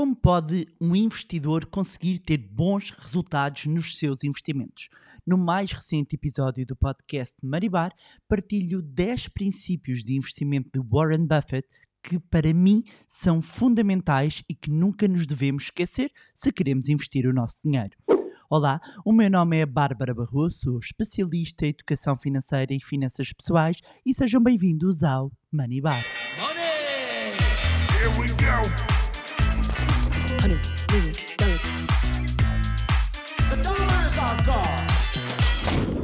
Como pode um investidor conseguir ter bons resultados nos seus investimentos? No mais recente episódio do podcast Maribar, partilho 10 princípios de investimento de Warren Buffett que, para mim, são fundamentais e que nunca nos devemos esquecer se queremos investir o nosso dinheiro. Olá, o meu nome é Bárbara Barroso, sou especialista em educação financeira e finanças pessoais e sejam bem-vindos ao Money Bar. Money! Here we go!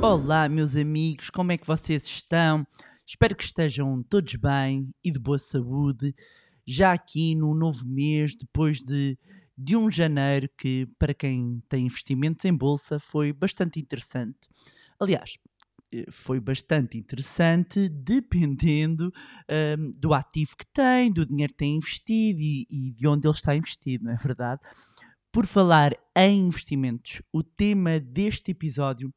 Olá, meus amigos, como é que vocês estão? Espero que estejam todos bem e de boa saúde. Já aqui no novo mês, depois de, de um janeiro que, para quem tem investimentos em bolsa, foi bastante interessante. Aliás, eh, foi bastante interessante, dependendo um, do ativo que tem, do dinheiro que tem investido e, e, de onde ele está investido, não é verdade? Por falar em investimentos, o tema deste episódio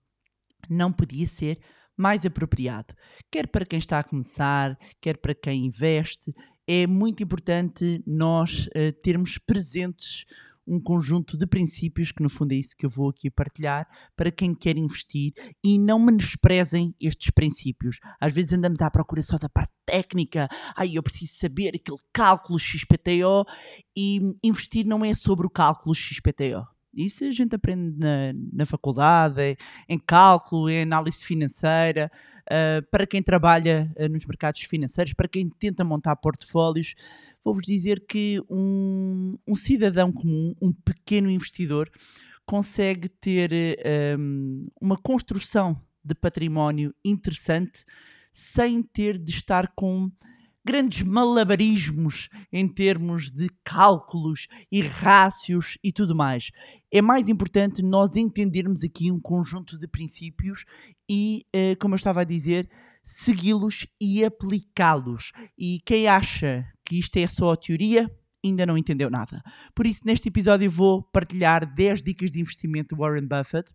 não podia ser mais apropriado. Quer para quem está a começar, quer para quem investe, é muito importante nós uh, termos presentes um conjunto de princípios, que no fundo é isso que eu vou aqui partilhar, para quem quer investir e não menosprezem estes princípios. Às vezes andamos à procura só da parte técnica, ai, eu preciso saber aquele cálculo XPTO e investir não é sobre o cálculo XPTO. Isso a gente aprende na, na faculdade, em cálculo, em análise financeira, uh, para quem trabalha uh, nos mercados financeiros, para quem tenta montar portfólios. Vou-vos dizer que um, um, cidadão comum, um pequeno investidor, consegue ter um, uma construção de património interessante sem ter de estar com grandes malabarismos em termos de cálculos e rácios e tudo mais. É mais importante nós entendermos aqui um conjunto de princípios e, eh, como eu estava a dizer, segui-los e aplicá-los. E quem acha que isto é só teoria, ainda não entendeu nada. Por isso, neste episódio, vou partilhar 10 dicas de investimento de Warren Buffett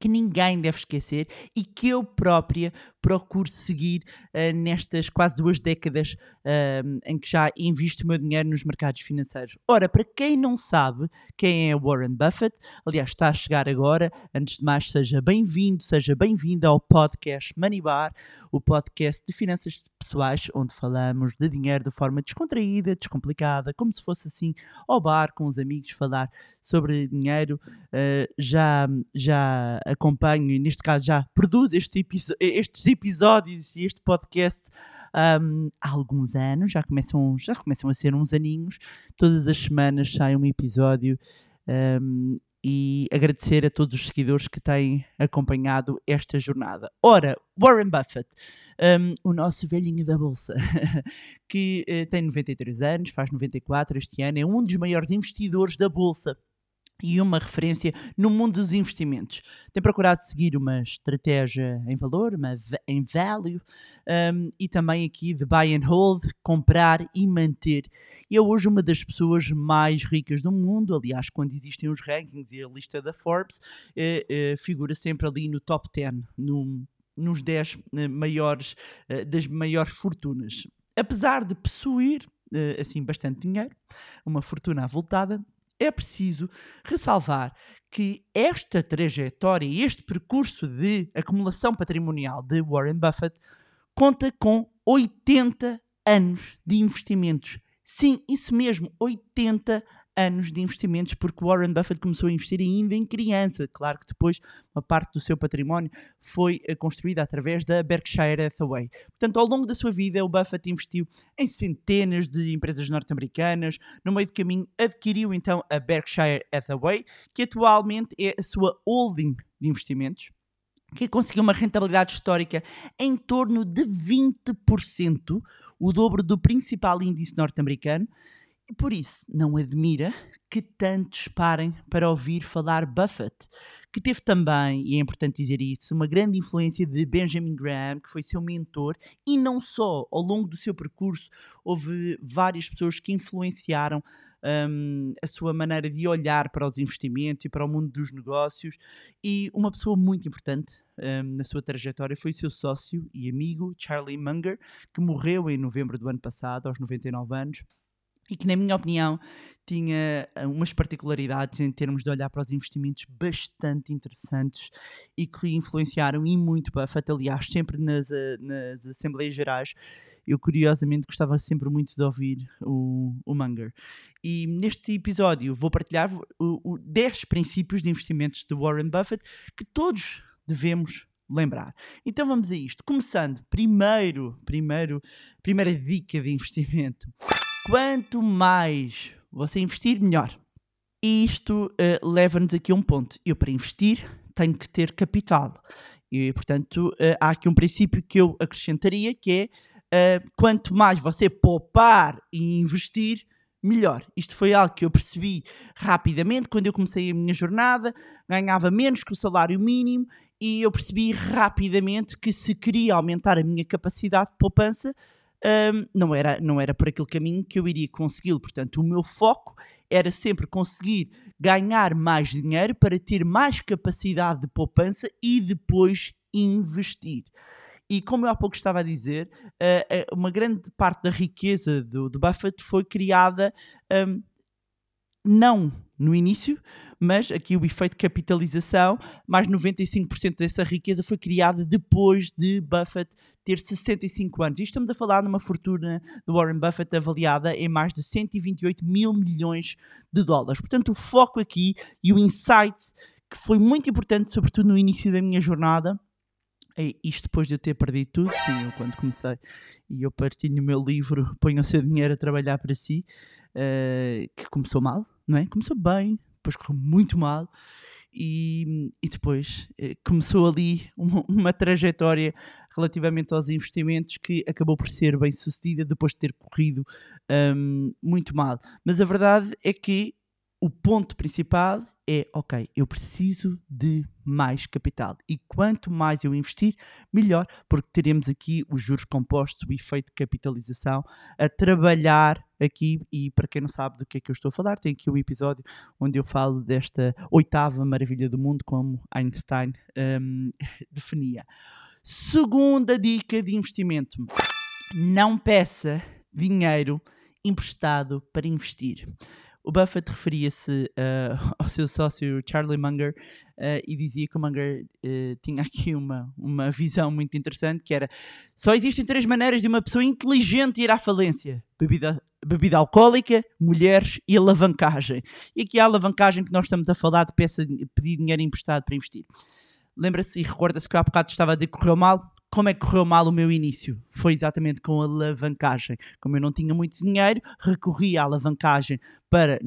que ninguém deve esquecer e que eu própria procuro seguir uh, nestas quase duas décadas uh, em que já invisto o meu dinheiro nos mercados financeiros. Ora, para quem não sabe quem é Warren Buffett, aliás, está a chegar agora, antes de mais, seja bem-vindo, seja bem-vinda ao podcast Money Bar, o podcast de finanças pessoais, onde falamos de dinheiro de forma descontraída, descomplicada, como se fosse assim ao bar com os amigos falar sobre dinheiro. Uh, já, já acompanho e neste caso já produzo este estes episódios e este podcast um, há alguns anos, já começam, já começam a ser uns aninhos, todas as semanas sai um episódio um, e agradecer a todos os seguidores que têm acompanhado esta jornada. Ora, Warren Buffett, um, o nosso velhinho da bolsa, que uh, tem 93 anos, faz 94 este ano, é um dos maiores investidores da bolsa e uma referência no mundo dos investimentos. Tem procurado seguir uma estratégia em valor, uma em value, um, e também aqui de buy and hold, comprar e manter. E é hoje uma das pessoas mais ricas do mundo. Aliás, quando existem os rankings e a lista da Forbes, eh, eh, figura sempre ali no top 10, no, nos 10 eh, maiores, das maiores fortunas. Apesar de possuir assim bastante dinheiro, uma fortuna avultada, é preciso ressalvar que esta trajetória e este percurso de acumulação patrimonial de Warren Buffett conta com 80 anos de investimentos. Sim, isso mesmo, 80 anos de investimentos, porque Warren Buffett começou a investir ainda em criança. Claro que depois uma parte do seu património foi eh, construída através da Berkshire Hathaway. Portanto, ao longo da sua vida, o Buffett investiu em centenas de empresas norte-americanas. No meio do caminho, adquiriu então a Berkshire Hathaway, que atualmente é a sua holding de investimentos que conseguiu uma rentabilidade histórica em torno de 20%, o dobro do principal índice norte-americano, e por isso, não admira que tantos parem para ouvir falar Buffett, que teve também, e é importante dizer isso, uma grande influência de Benjamin Graham, que foi seu mentor, e não só, ao longo do seu percurso, houve várias pessoas que influenciaram um, a sua maneira de olhar para os investimentos e para o mundo dos negócios. E uma pessoa muito importante um, na sua trajetória foi o seu sócio e amigo, Charlie Munger, que morreu em novembro do ano passado, aos 99 anos e que, na minha opinião, tinha eh, umas particularidades em termos de olhar para os investimentos bastante interessantes e que influenciaram e muito Buffett, aliás, sempre nas, eh, nas Assembleias Gerais. Eu, curiosamente, gostava sempre muito de ouvir o, o Munger. E neste episódio vou partilhar o, o 10 princípios de investimentos de Warren Buffett que todos devemos lembrar. Então vamos a isto. Começando, primeiro, primeiro, primeira dica de investimento. Quanto mais você investir, melhor. E isto uh, leva-nos aqui a um ponto. Eu, para investir, tenho que ter capital. E, portanto, uh, há aqui um princípio que eu acrescentaria, que é uh, quanto mais você poupar e investir, melhor. Isto foi algo que eu percebi rapidamente quando eu comecei a minha jornada, ganhava menos que o salário mínimo e eu percebi rapidamente que se queria aumentar a minha capacidade de poupança, um, não, era, não era por aquele caminho que eu iria consegui-lo. Portanto, o meu foco era sempre conseguir ganhar mais dinheiro para ter mais capacidade de poupança e depois investir. E como eu há pouco estava a dizer, uh, uh, uma grande parte da riqueza do, do Buffett foi criada um, não no início, mas aqui o efeito capitalização, mais 95% dessa riqueza foi criada depois de Buffett ter 65 anos. E estamos a falar numa fortuna de Warren Buffett avaliada em mais de 128 mil milhões de dólares. Portanto, o foco aqui e o insight que foi muito importante, sobretudo no início da minha jornada, isto depois de eu ter perdido tudo, sim, eu quando comecei e eu partilho no meu livro Ponha o seu dinheiro a trabalhar para si, uh, que começou mal, não é? Começou bem, depois correu muito mal e, e depois uh, começou ali uma, uma, trajetória relativamente aos investimentos que acabou por ser bem sucedida depois de ter corrido um, muito mal. Mas a verdade é que o ponto principal é, ok, eu preciso de mais capital. E quanto mais eu investir, melhor, porque teremos aqui os juros compostos, o efeito de capitalização, a trabalhar aqui. E para quem não sabe do que é que eu estou a falar, tem aqui um episódio onde eu falo desta oitava maravilha do mundo, como Einstein um, definia. Segunda dica de investimento: não peça dinheiro emprestado para investir. O Buffett referia-se uh, ao seu sócio Charlie Munger uh, e dizia que o Munger uh, tinha aqui uma, uma visão muito interessante que era só existem três maneiras de uma pessoa inteligente ir à falência. Bebida, bebida alcoólica, mulheres e alavancagem. E aqui a alavancagem que nós estamos a falar de peça, pedir dinheiro emprestado para investir. Lembra-se e recorda-se que há bocado estava a dizer que correu mal? Como é que correu mal o meu início? Foi exatamente com a alavancagem. Como eu não tinha muito dinheiro, recorri à alavancagem para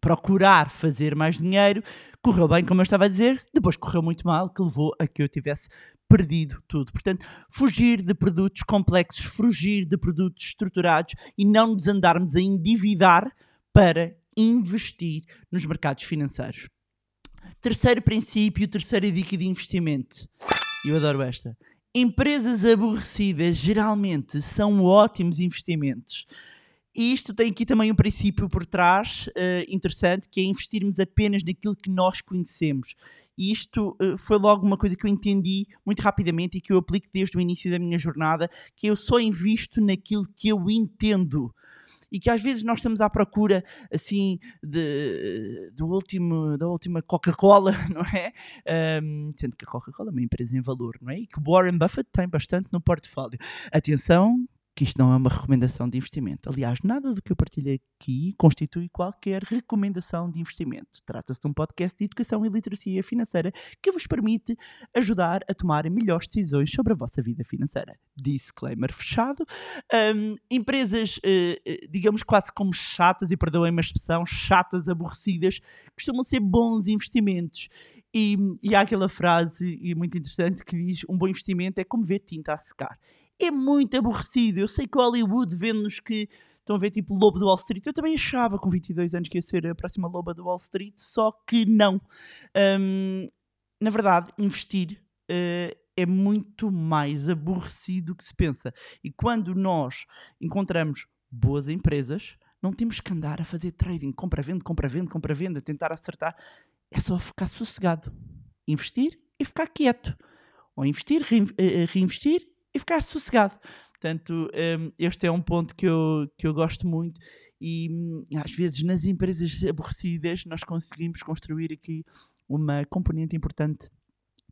procurar fazer mais dinheiro. Correu bem, como eu estava a dizer, depois correu muito mal, que levou a que eu tivesse perdido tudo. Portanto, fugir de produtos complexos, fugir de produtos estruturados e não nos andarmos a endividar para investir nos mercados financeiros. Terceiro princípio, terceira dica de investimento. Eu adoro esta Empresas aborrecidas geralmente são ótimos investimentos. E isto tem aqui também um princípio por trás uh, interessante, que é investirmos apenas naquilo que nós conhecemos. E isto uh, foi logo uma coisa que eu entendi muito rapidamente e que eu aplico desde o início da minha jornada, que eu só invisto naquilo que eu entendo e que às vezes nós estamos à procura assim de, do último, da última Coca-Cola, não é? Um, sendo que a Coca-Cola é uma empresa em valor, não é? E que Warren Buffett tem bastante no portfólio. Atenção, que isto não é uma recomendação de investimento. Aliás, nada do que eu partilhei aqui constitui qualquer recomendação de investimento. Trata-se de um podcast de educação e literacia financeira que vos permite ajudar a tomar melhores decisões sobre a vossa vida financeira. Disclaimer fechado. Um, empresas, uh, digamos, quase como chatas, e perdoem-me a expressão, chatas, aborrecidas, costumam ser bons investimentos. E, e há aquela frase muito interessante que diz: um bom investimento é como ver tinta a secar é muito aborrecido. Eu sei que Hollywood vende-nos que estão a ver tipo Lobo do Wall Street. Eu também achava com 22 anos que ia ser a próxima Loba do Wall Street, só que não. Um, na verdade, investir uh, é muito mais aborrecido do que se pensa. E quando nós encontramos boas empresas, não temos que andar a fazer trading, compra-venda, compra-venda, compra-venda, tentar acertar. É só ficar sossegado. Investir e ficar quieto. Ou investir, eh, reinvestir ficar sossegado. Portanto, um, este é um ponto que eu, que eu gosto muito e hum, às vezes nas empresas aborrecidas nós conseguimos construir aqui uma componente importante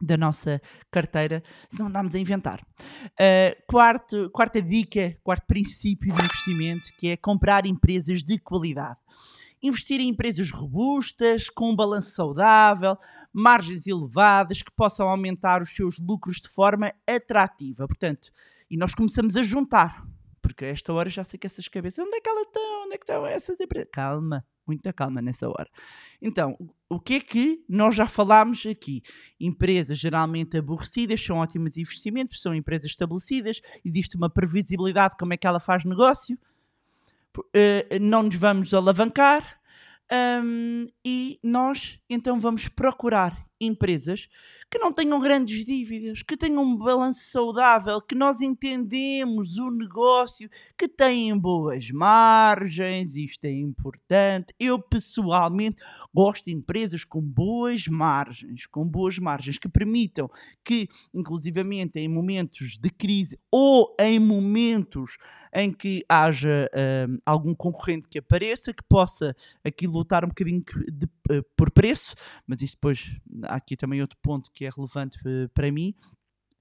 da nossa carteira, se não andamos a inventar. Uh, quarto, quarta dica, quarto princípio de investimento, que é comprar empresas de qualidade. Investir em empresas robustas, com um balanço saudável, margens elevadas, que possam aumentar os seus lucros de forma atrativa. Portanto, e nós começamos a juntar, porque a esta hora já sei que essas cabeças, onde é que elas estão? Onde é que estão essas empresas? Calma, muita calma nessa hora. Então, o que é que nós já falámos aqui? Empresas geralmente aborrecidas são ótimas investimentos, são empresas estabelecidas, existe uma previsibilidade de como é que ela faz negócio, uh, não nos vamos alavancar um, e nós então vamos procurar empresas que não tenham grandes dívidas, que tenham um balanço saudável, que nós entendemos o negócio, que têm boas margens, isto é importante. Eu pessoalmente gosto de empresas com boas margens, com boas margens que permitam que, inclusivamente em momentos de crise ou em momentos em que haja uh, algum concorrente que apareça, que possa aqui lutar um bocadinho de, por preço, mas isso depois há aqui também outro ponto que é relevante uh, para mim,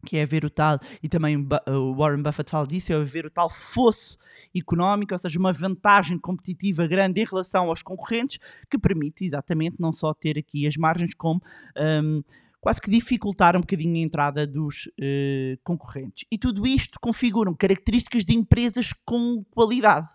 que é ver o tal, e também o Warren Buffett fala disso, é ver o tal fosso económico, ou seja, uma vantagem competitiva grande em relação aos concorrentes, que permite exatamente não só ter aqui as margens, como um, quase que dificultar um bocadinho a entrada dos uh, concorrentes. E tudo isto configuram características de empresas com qualidade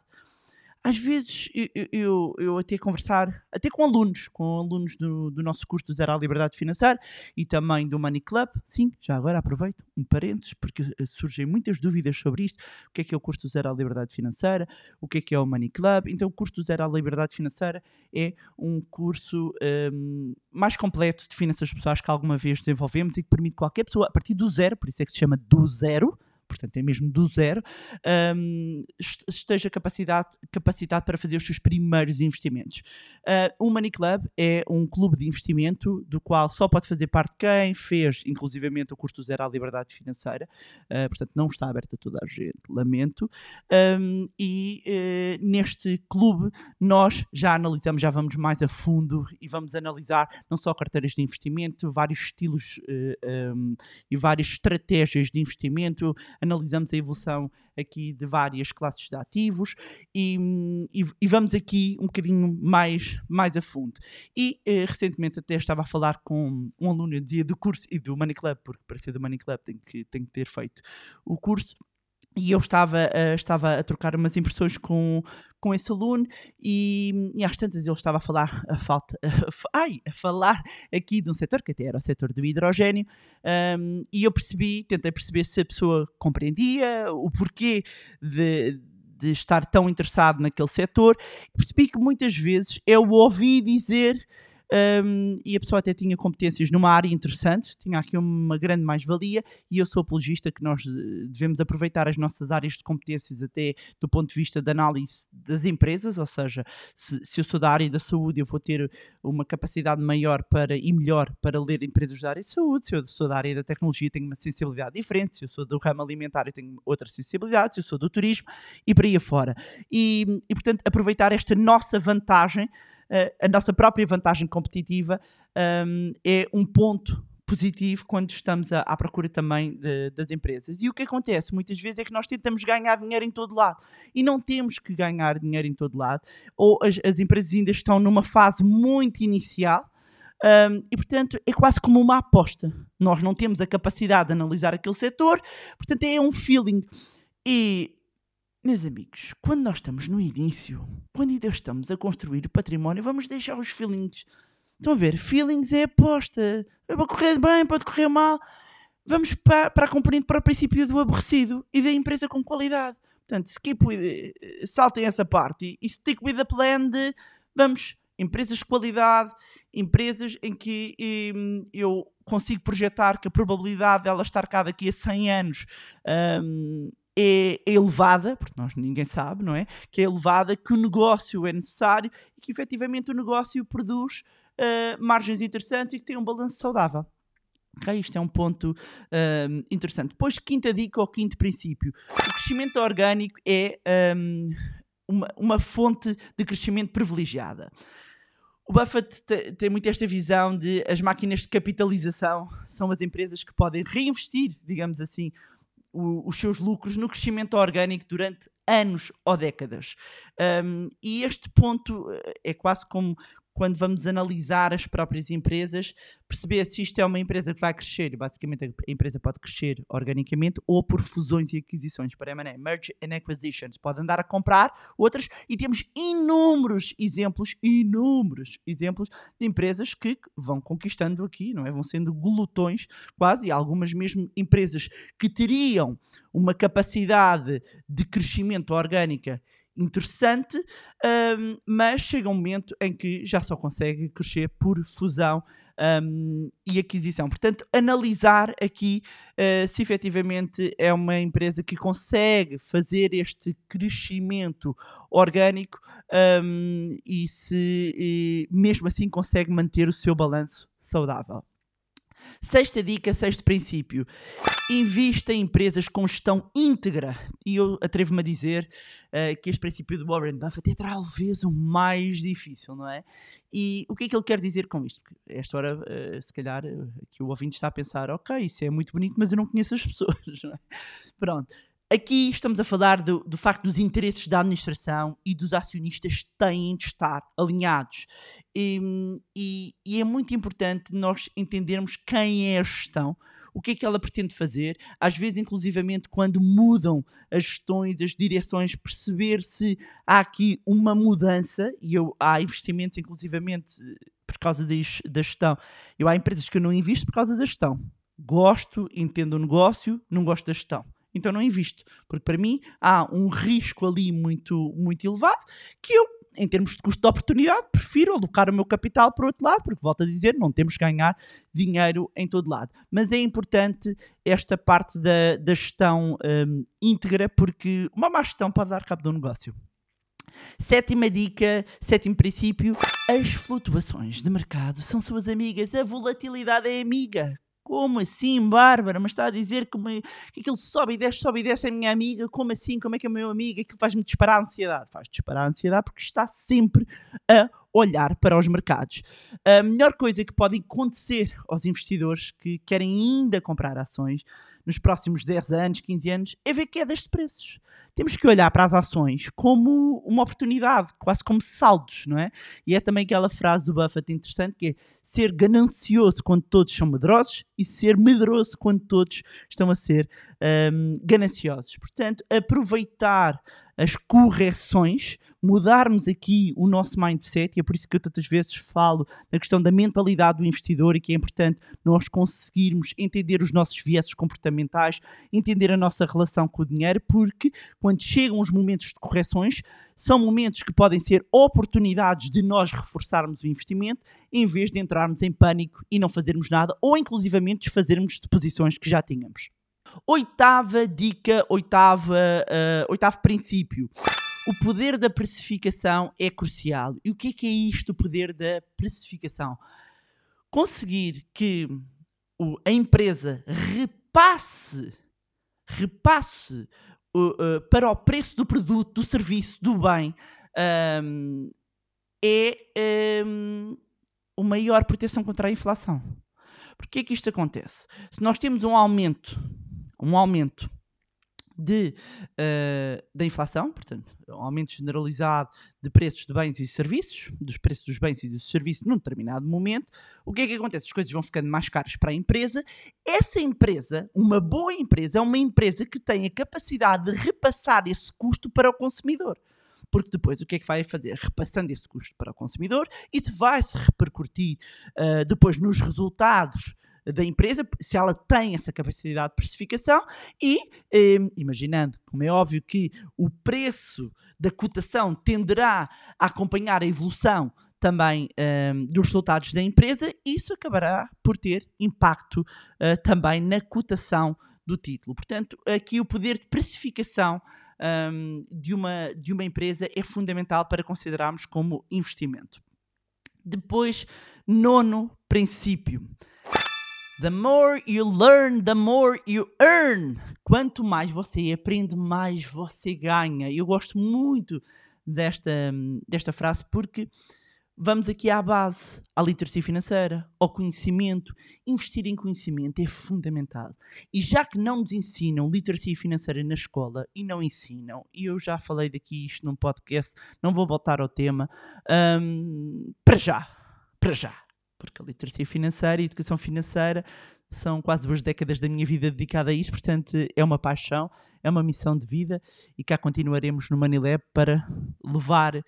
às vezes eu, eu, eu, até conversar, até com alunos, com alunos do, do nosso curso do Zero à Liberdade Financeira e também do Money Club, sim, já agora aproveito um parênteses, porque eh, surgem muitas dúvidas sobre isto, o que é que é o curso do Zero à Liberdade Financeira, o que é que é o Money Club, então o curso do Zero à Liberdade Financeira é um curso um, mais completo de finanças pessoais que alguma vez desenvolvemos e que permite qualquer pessoa, a partir do zero, por isso é que se chama do zero, portanto é mesmo do zero, um, esteja capacitado, capacitado para fazer os seus primeiros investimentos. Uh, o Money Club é um clube de investimento do qual só pode fazer parte quem fez, inclusivamente, o curso zero à liberdade financeira, uh, portanto não está aberto a toda a gente, lamento. Um, e uh, neste clube nós já analisamos, já vamos mais a fundo e vamos analisar não só carteiras de investimento, vários estilos um, e várias estratégias de investimento, analisamos a evolução aqui de várias classes de ativos e, e, e vamos aqui um bocadinho mais, mais a fundo. E eh, recentemente até estava a falar com um aluno, dizia do curso e do Money Club, porque para ser do Money Club tem que, tem que ter feito o curso e eu estava, uh, estava a trocar umas impressões com, com esse aluno e, e às tantas ele estava a falar a falta ai, a falar aqui de um setor que até era o setor do hidrogênio um, e eu percebi, tentei perceber se a pessoa compreendia o porquê de, de estar tão interessado naquele setor. Percebi que muitas vezes eu ouvi dizer um, e a pessoa até tinha competências numa área interessante, tinha aqui uma grande mais-valia, e eu sou apologista que nós eh, devemos aproveitar as nossas áreas de competências até do ponto de vista da análise das empresas, ou seja, se, se, eu sou da área da saúde, eu vou ter uma capacidade maior para e melhor para ler empresas da área de saúde, se eu sou da área da tecnologia, tenho uma sensibilidade diferente, se eu sou do ramo alimentar, eu tenho outra sensibilidade, se eu sou do turismo, e por aí afora. E, e portanto, aproveitar esta nossa vantagem a nossa própria vantagem competitiva um, é um ponto positivo quando estamos à, à procura também de, das empresas. E o que acontece muitas vezes é que nós tentamos ganhar dinheiro em todo lado e não temos que ganhar dinheiro em todo lado, ou as, as empresas ainda estão numa fase muito inicial. Um, e portanto é quase como uma aposta. Nós não temos a capacidade de analisar aquele setor, portanto é um feeling. E meus amigos, quando nós estamos no início, quando ainda estamos a construir o património, vamos deixar os feelings. Estão a ver? Feelings é aposta. Pode correr bem, pode correr mal. Vamos para, para a componente, para o princípio do aborrecido e da empresa com qualidade. Portanto, skip with, saltem essa parte e, stick with the plan de vamos, empresas de qualidade, empresas em que hum, eu consigo projetar que a probabilidade dela estar cá daqui a 100 anos hum, é, é, elevada, porque nós ninguém sabe, não é? Que é elevada, que o negócio é necessário e que efetivamente o negócio produz uh, margens interessantes e que tem um balanço saudável. Okay, isto é um ponto uh, interessante. Depois, quinta dica ou quinto princípio: o crescimento orgânico é um, uma, uma fonte de crescimento privilegiada. O Buffett tem muito esta visão de as máquinas de capitalização são as empresas que podem reinvestir, digamos assim, o, os seus lucros no crescimento orgânico durante anos ou décadas. Um, e este ponto eh, é quase como quando vamos analisar as próprias empresas, perceber se isto é uma empresa que vai crescer, basicamente a empresa pode crescer organicamente ou por fusões e aquisições, para M&A, merge and acquisitions, pode andar a comprar outras e temos inúmeros exemplos, inúmeros exemplos de empresas que vão conquistando aqui, não é? Vão sendo glutões quase, e algumas mesmo empresas que teriam uma capacidade de crescimento orgânica interessante, um, mas chega um momento em que já só consegue crescer por fusão um, e aquisição. Portanto, analisar aqui uh, se efetivamente é uma empresa que consegue fazer este crescimento orgânico um, e se e mesmo assim consegue manter o seu balanço saudável. Sexta dica, sexto princípio. Invista em empresas com gestão íntegra. E eu atrevo-me a dizer uh, que este princípio de Warren Buffett é talvez o mais difícil, não é? E o que é que ele quer dizer com isto? Esta hora, uh, se calhar, uh, que o ouvinte está a pensar, ok, isso é muito bonito, mas eu não conheço as pessoas, não é? Pronto. Aqui estamos a falar do, do, facto dos interesses da administração e dos acionistas têm de estar alinhados. E, e, e, é muito importante nós entendermos quem é a gestão, o que é que ela pretende fazer, às vezes, inclusivamente, quando mudam as gestões, as direções, perceber se há aqui uma mudança, e eu, há investimentos, inclusivamente, por causa da gestão. Eu há empresas que eu não invisto por causa da gestão. Gosto, entendo o negócio, não gosto da gestão então não invisto. Porque para mim há um risco ali muito, muito elevado que eu, em termos de custo de oportunidade, prefiro alocar o meu capital para outro lado, porque volto a dizer, não temos que ganhar dinheiro em todo lado. Mas é importante esta parte da, da gestão um, íntegra, porque uma má gestão pode dar cabo do negócio. Sétima dica, sétimo princípio: as flutuações de mercado são suas amigas, a volatilidade é amiga. Como assim, Bárbara? Mas está a dizer que, me, que aquilo sobe e desce, sobe e desce a minha amiga? Como assim? Como é que é o meu amigo? Aquilo faz-me disparar a ansiedade. Faz disparar a ansiedade porque está sempre a olhar para os mercados. A melhor coisa que pode acontecer aos investidores que querem ainda comprar ações nos próximos 10 anos, 15 anos, é ver quedas de preços. Temos que olhar para as ações como uma oportunidade, quase como saldos, não é? E é também aquela frase do Buffett interessante que é ser ganancioso quando todos são medrosos e ser medroso quando todos estão a ser um, gananciosos. Portanto, aproveitar as correções, mudarmos aqui o nosso mindset, e é por isso que eu tantas vezes falo na questão da mentalidade do investidor e que é importante nós conseguirmos entender os nossos vieses comportamentais, entender a nossa relação com o dinheiro, porque quando chegam os momentos de correções, são momentos que podem ser oportunidades de nós reforçarmos o investimento, em vez de entrarmos em pânico e não fazermos nada, ou inclusivamente desfazermos de posições que já tínhamos. Oitava dica, oitava, uh, oitavo princípio. O poder da precificação é crucial. E o que é que é isto, o poder da precificação? Conseguir que o, a empresa repasse, repasse uh, uh, para o preço do produto, do serviço, do bem, um, é um, a maior proteção contra a inflação. Porquê é que isto acontece? Se nós temos um aumento um aumento de, uh, da inflação, portanto, um aumento generalizado de preços de bens e serviços, dos preços dos bens e dos serviços num determinado momento, o que é que acontece? As coisas vão ficando mais caras para a empresa. Essa empresa, uma boa empresa, é uma empresa que tem a capacidade de repassar esse custo para o consumidor. Porque depois o que é que vai fazer? Repassando esse custo para o consumidor, isso vai se repercutir uh, depois nos resultados da empresa, se ela tem essa capacidade de precificação e, eh, imaginando, como é óbvio que o preço da cotação tenderá a acompanhar a evolução também eh, dos resultados da empresa, isso acabará por ter impacto eh, também na cotação do título. Portanto, aqui o poder de precificação um, de, uma, de uma empresa é fundamental para considerarmos como investimento. Depois, nono princípio. The more you learn, the more you earn. Quanto mais você aprende, mais você ganha. Eu gosto muito desta, desta frase, porque vamos aqui à base, à literacia financeira, ao conhecimento. Investir em conhecimento é fundamental. E já que não nos ensinam literacia financeira na escola e não ensinam, e eu já falei daqui isto num podcast, não vou voltar ao tema, um, para já, para já. Porque a literacia financeira e a educação financeira são quase duas décadas da minha vida dedicada a isto, portanto é uma paixão, é uma missão de vida e cá continuaremos no Manilab para levar uh,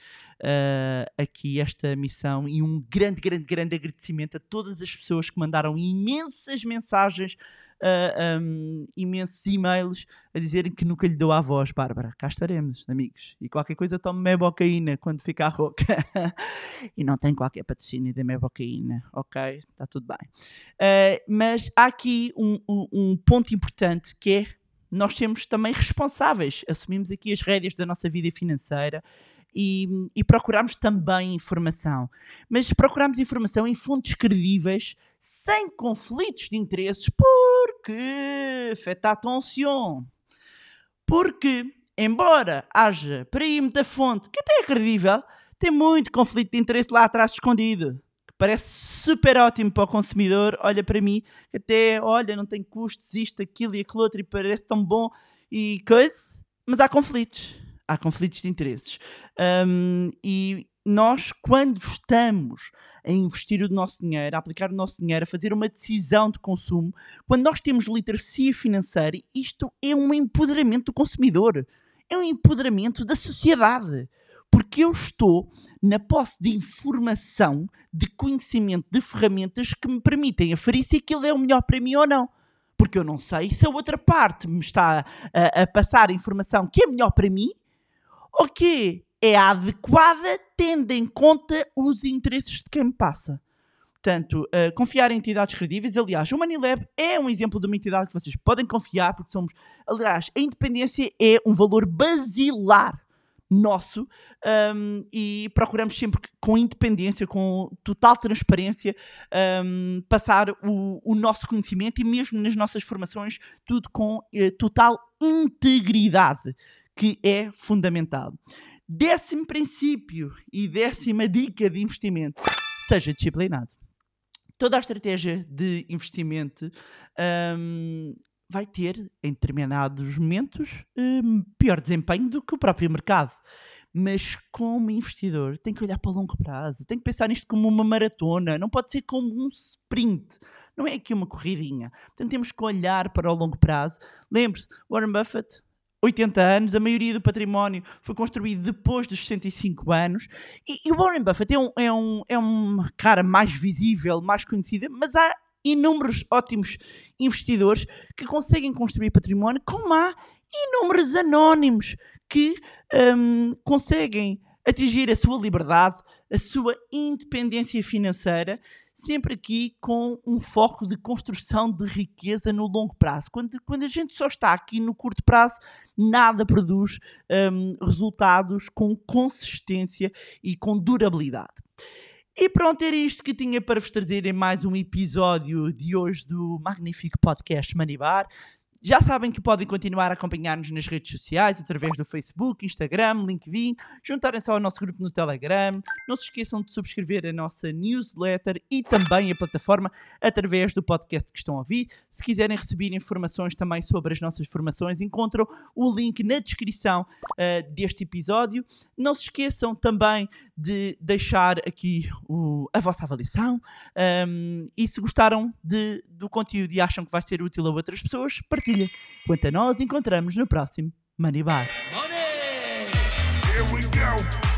aqui esta missão e um grande, grande, grande agradecimento a todas as pessoas que mandaram imensas mensagens, uh, um, imensos e-mails a dizerem que nunca lhe dou a voz, Bárbara. Cá estaremos, amigos. E qualquer coisa tome mebocaína quando ficar rouca. e não tem qualquer patrocínio da mebocaína, ok? Está tudo bem. Uh, mas há aqui um, um, um ponto importante que é nós temos também responsáveis, assumimos aqui as rédeas da nossa vida financeira e, e procuramos também informação. Mas procuramos informação em fontes credíveis, sem conflitos de interesses, porque faites attention. Porque, embora haja para aí muita fonte que até é credível, tem muito conflito de interesse lá atrás escondido parece super ótimo para o consumidor, olha para mim, até, olha, não tem custos, isto, aquilo e aquilo outro, e parece tão bom e coisa, mas há conflitos, há conflitos de interesses. Um, e nós, quando estamos a investir o nosso dinheiro, a aplicar o nosso dinheiro, a fazer uma decisão de consumo, quando nós temos literacia financeira, isto é um empoderamento do consumidor, é um empoderamento da sociedade porque eu estou na posse de informação, de conhecimento, de ferramentas que me permitem aferir se aquilo é o melhor para mim ou não. Porque eu não sei se a outra parte me está a, a passar a informação que é melhor para mim ou que é adequada tendo em conta os interesses de quem me passa. Portanto, uh, confiar em entidades credíveis. Aliás, o Manilab é um exemplo de uma entidade que vocês podem confiar, porque somos. Aliás, a independência é um valor basilar nosso um, e procuramos sempre com independência, com total transparência, um, passar o, o, nosso conhecimento e mesmo nas nossas formações, tudo com uh, total integridade, que é fundamental. Décimo princípio e décima dica de investimento: seja disciplinado. Toda a estratégia de investimento um, vai ter, em determinados momentos, um, pior desempenho do que o próprio mercado. Mas como investidor, tem que olhar para o longo prazo, tem que pensar nisto como uma maratona, não pode ser como um sprint, não é aqui uma corridinha. Portanto, temos que olhar para o longo prazo. Lembre-se, Warren Buffett, 80 anos, a maioria do património foi construído depois dos 65 anos, e, e Warren Buffett é, um, é, um, é uma cara mais visível, mais conhecida, mas há inúmeros ótimos investidores que conseguem construir património, como há inúmeros anónimos que um, conseguem atingir a sua liberdade, a sua independência financeira, sempre aqui com um foco de construção de riqueza no longo prazo. Quando, quando a gente só está aqui no curto prazo, nada produz um, resultados com consistência e com durabilidade. E pronto, era isto que tinha para vos trazer em mais um episódio de hoje do magnífico podcast Manibar. Já sabem que podem continuar a acompanhar-nos nas redes sociais, através do Facebook, Instagram, LinkedIn, juntarem-se ao nosso grupo no Telegram. Não se esqueçam de subscrever a nossa newsletter e também a plataforma através do podcast que estão a ouvir. Se quiserem receber informações também sobre as nossas formações, encontram o link na descrição uh, deste episódio. Não se esqueçam também de deixar aqui o, a vossa avaliação um, e se gostaram de, do conteúdo e acham que vai ser útil a outras pessoas, partilhem. Quanto a nós, encontramos no próximo Money Bar. Money! Here we go.